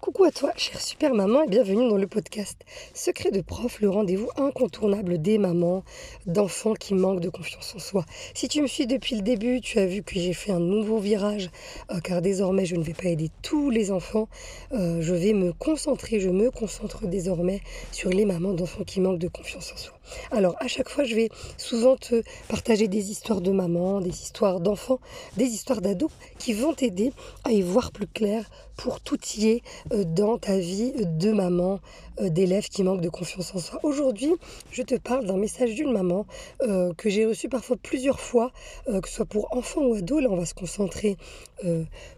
Coucou à toi, chère super maman, et bienvenue dans le podcast Secret de prof, le rendez-vous incontournable des mamans, d'enfants qui manquent de confiance en soi. Si tu me suis depuis le début, tu as vu que j'ai fait un nouveau virage, euh, car désormais je ne vais pas aider tous les enfants, euh, je vais me concentrer, je me concentre désormais sur les mamans d'enfants qui manquent de confiance en soi. Alors à chaque fois, je vais souvent te partager des histoires de mamans, des histoires d'enfants, des histoires d'ados qui vont t'aider à y voir plus clair pour tout y est dans ta vie de maman, euh, d'élève qui manque de confiance en soi. Aujourd'hui, je te parle d'un message d'une maman euh, que j'ai reçu parfois plusieurs fois, que ce soit pour enfant ou ado. Là, on va se concentrer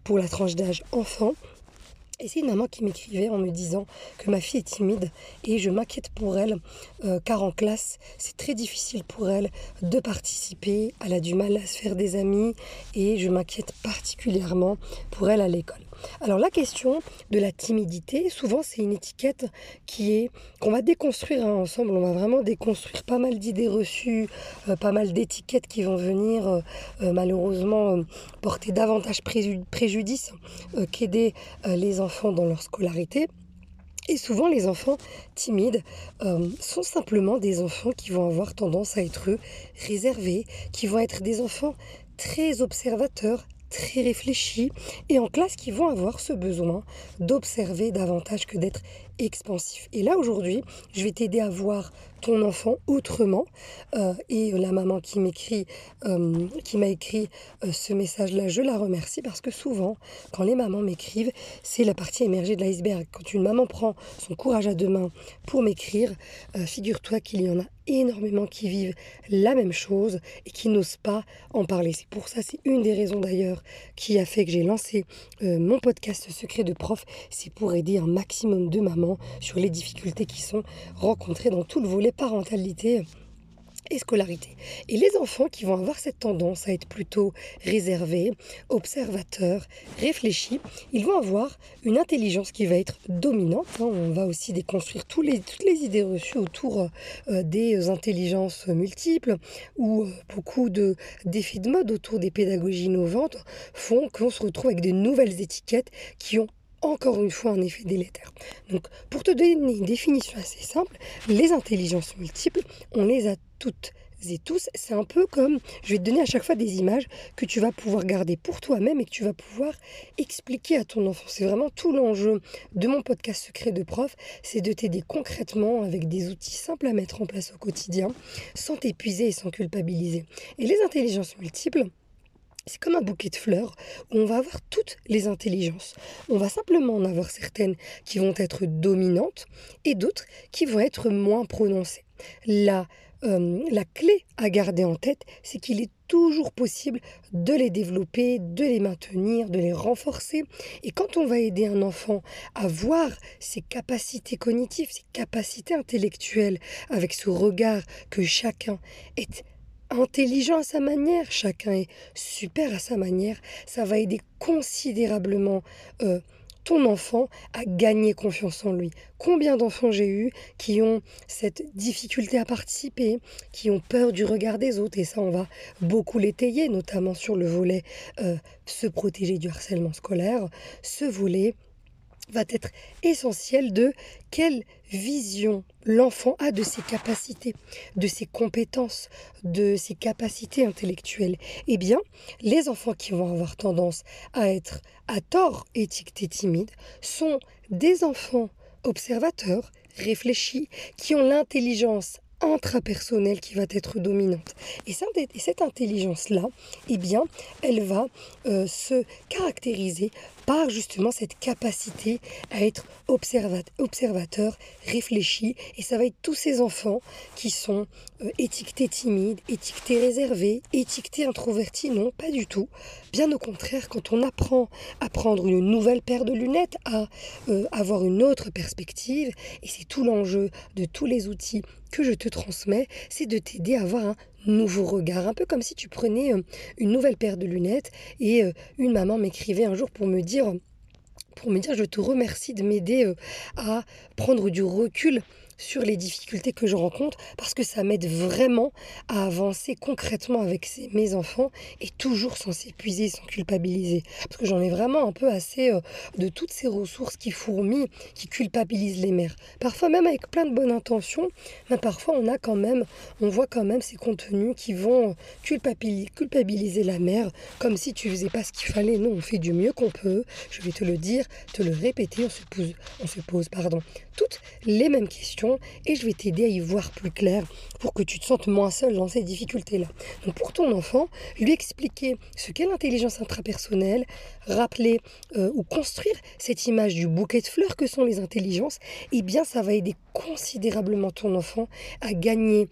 pour la tranche d'âge enfant. Et c'est une maman qui m'écrivait en me disant que ma fille est timide et je m'inquiète pour elle car en classe c'est très difficile pour elle de participer, elle a du mal à se faire des amis et je m'inquiète particulièrement pour elle à l'école. Alors la question de la timidité, souvent c'est une étiquette qui est qu'on va déconstruire hein, ensemble. On va vraiment déconstruire pas mal d'idées reçues, euh, pas mal d'étiquettes qui vont venir euh, euh, malheureusement porter davantage préjudice qu'aider les enfants dans leur scolarité. Et souvent, les enfants timides sont simplement des enfants qui vont avoir tendance à être réservés, qui vont être des enfants très observateurs, très réfléchis et en classe qui vont avoir ce besoin d'observer davantage que d'être expansif. Et là aujourd'hui, je vais t'aider à voir ton enfant autrement. Euh, et la maman qui m'écrit, euh, qui m'a écrit euh, ce message-là, je la remercie parce que souvent, quand les mamans m'écrivent, c'est la partie émergée de l'iceberg. Quand une maman prend son courage à deux mains pour m'écrire, figure-toi qu'il y en a énormément qui vivent la même chose et qui n'osent pas en parler. C'est pour ça, c'est une des raisons d'ailleurs qui a fait que j'ai lancé mon podcast Secret de prof. C'est pour aider un maximum de mamans sur les difficultés qui sont rencontrées dans tout le volet parentalité et scolarité. Et les enfants qui vont avoir cette tendance à être plutôt réservés, observateurs, réfléchis, ils vont avoir une intelligence qui va être dominante. Hein. On va aussi déconstruire tous les, toutes les idées reçues autour euh, des intelligences multiples ou euh, beaucoup de défis de mode autour des pédagogies innovantes font qu'on se retrouve avec de nouvelles étiquettes qui ont encore une fois un effet délétère. Donc, pour te donner une définition assez simple, les intelligences multiples, on les a toutes et tous. C'est un peu comme, je vais te donner à chaque fois des images que tu vas pouvoir garder pour toi-même et que tu vas pouvoir expliquer à ton enfant. C'est vraiment tout l'enjeu de mon podcast Secret de prof, c'est de t'aider concrètement avec des outils simples à mettre en place au quotidien, sans t'épuiser et sans culpabiliser. Et les intelligences multiples, c'est comme un bouquet de fleurs où on va avoir toutes les intelligences. On va simplement en avoir certaines qui vont être dominantes et d'autres qui vont être moins prononcées. Euh, la clé à garder en tête, c'est qu'il est toujours possible de les développer, de les maintenir, de les renforcer. Et quand on va aider un enfant à voir ses capacités cognitives, ses capacités intellectuelles, avec ce regard que chacun est intelligent à sa manière, chacun est super à sa manière, ça va aider considérablement euh, ton enfant à gagner confiance en lui. Combien d'enfants j'ai eu qui ont cette difficulté à participer, qui ont peur du regard des autres, et ça on va beaucoup l'étayer, notamment sur le volet euh, se protéger du harcèlement scolaire, ce volet va être essentiel de quelle vision l'enfant a de ses capacités, de ses compétences, de ses capacités intellectuelles. Eh bien, les enfants qui vont avoir tendance à être à tort étiquetés timides sont des enfants observateurs, réfléchis, qui ont l'intelligence intrapersonnelle qui va être dominante. Et, cette intelligence-là, eh bien, elle va euh, se caractériser par justement cette capacité à être observateur, réfléchi. Et ça va être tous ces enfants qui sont euh, étiquetés timides, étiquetés réservés, étiquetés introvertis. Non, pas du tout. Bien au contraire, quand on apprend à prendre une nouvelle paire de lunettes, à euh, avoir une autre perspective, et c'est tout l'enjeu de tous les outils que je te transmets, c'est de t'aider à avoir un nouveau regard, un peu comme si tu prenais euh, une nouvelle paire de lunettes et euh, une maman m'écrivait un jour pour me dire pour me dire je te remercie de m'aider euh, à prendre du recul sur les difficultés que je rencontre parce que ça m'aide vraiment à avancer concrètement avec mes enfants et toujours sans s'épuiser, sans culpabiliser. Parce que j'en ai vraiment un peu assez euh, de toutes ces ressources qui fourmillent, qui culpabilisent les mères. Parfois même avec plein de bonnes intentions, mais parfois on a quand même, on voit quand même ces contenus qui vont culpabiliser, culpabiliser la mère comme si tu faisais pas ce qu'il fallait. Non, on fait du mieux qu'on peut. Je vais te le dire, te le répéter. On se pose, on se pose, pardon, toutes les mêmes questions et je vais t'aider à y voir plus clair pour que tu te sentes moins seul dans ces difficultés-là. Donc pour ton enfant, lui expliquer ce qu'est l'intelligence intrapersonnelle, rappeler euh, ou construire cette image du bouquet de fleurs que sont les intelligences, eh bien ça va aider considérablement ton enfant à gagner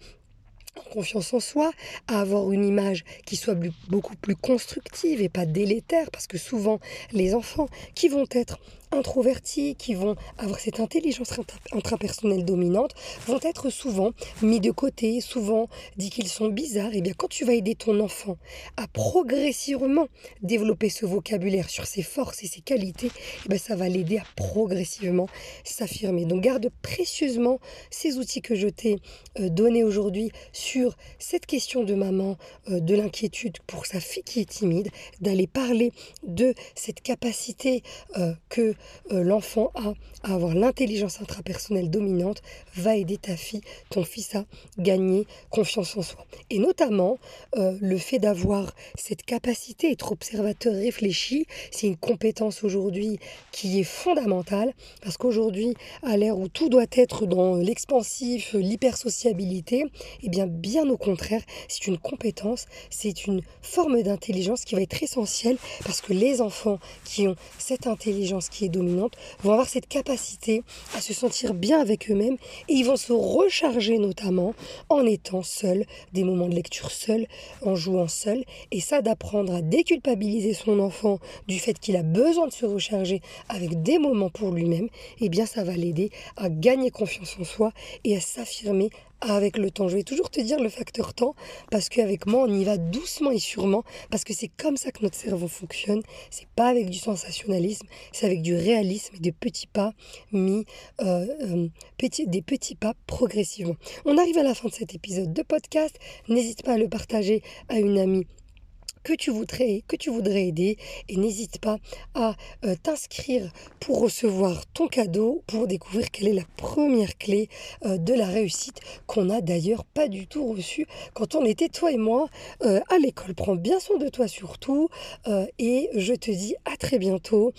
en confiance en soi, à avoir une image qui soit beaucoup plus constructive et pas délétère, parce que souvent les enfants qui vont être introvertis, qui vont avoir cette intelligence intrapersonnelle dominante, vont être souvent mis de côté, souvent dit qu'ils sont bizarres. Et eh bien quand tu vas aider ton enfant à progressivement développer ce vocabulaire sur ses forces et ses qualités, eh bien ça va l'aider à progressivement s'affirmer. Donc garde précieusement ces outils que je t'ai euh, donnés aujourd'hui sur cette question de maman, euh, de l'inquiétude pour sa fille qui est timide, d'aller parler de cette capacité euh, que euh, l'enfant a à avoir l'intelligence intrapersonnelle dominante va aider ta fille, ton fils à gagner confiance en soi. Et notamment, euh, le fait d'avoir cette capacité, être observateur réfléchi, c'est une compétence aujourd'hui qui est fondamentale parce qu'aujourd'hui, à l'ère où tout doit être dans l'expansif, l'hypersociabilité, eh bien, bien au contraire, c'est une compétence, c'est une forme d'intelligence qui va être essentielle parce que les enfants qui ont cette intelligence qui est vont avoir cette capacité à se sentir bien avec eux-mêmes et ils vont se recharger notamment en étant seuls, des moments de lecture seuls, en jouant seuls. Et ça, d'apprendre à déculpabiliser son enfant du fait qu'il a besoin de se recharger avec des moments pour lui-même, eh bien ça va l'aider à gagner confiance en soi et à s'affirmer avec le temps. Je vais toujours te dire le facteur temps parce qu'avec moi, on y va doucement et sûrement parce que c'est comme ça que notre cerveau fonctionne. C'est pas avec du sensationnalisme, c'est avec du réalisme et des petits pas mis, euh, euh, des petits pas progressivement. On arrive à la fin de cet épisode de podcast. N'hésite pas à le partager à une amie que tu voudrais, que tu voudrais aider et n'hésite pas à euh, t'inscrire pour recevoir ton cadeau, pour découvrir quelle est la première clé euh, de la réussite qu'on n'a d'ailleurs pas du tout reçue quand on était toi et moi euh, à l'école. Prends bien soin de toi surtout et je te dis à très bientôt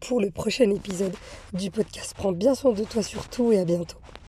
pour le prochain épisode du podcast. Prends bien soin de toi surtout et à bientôt.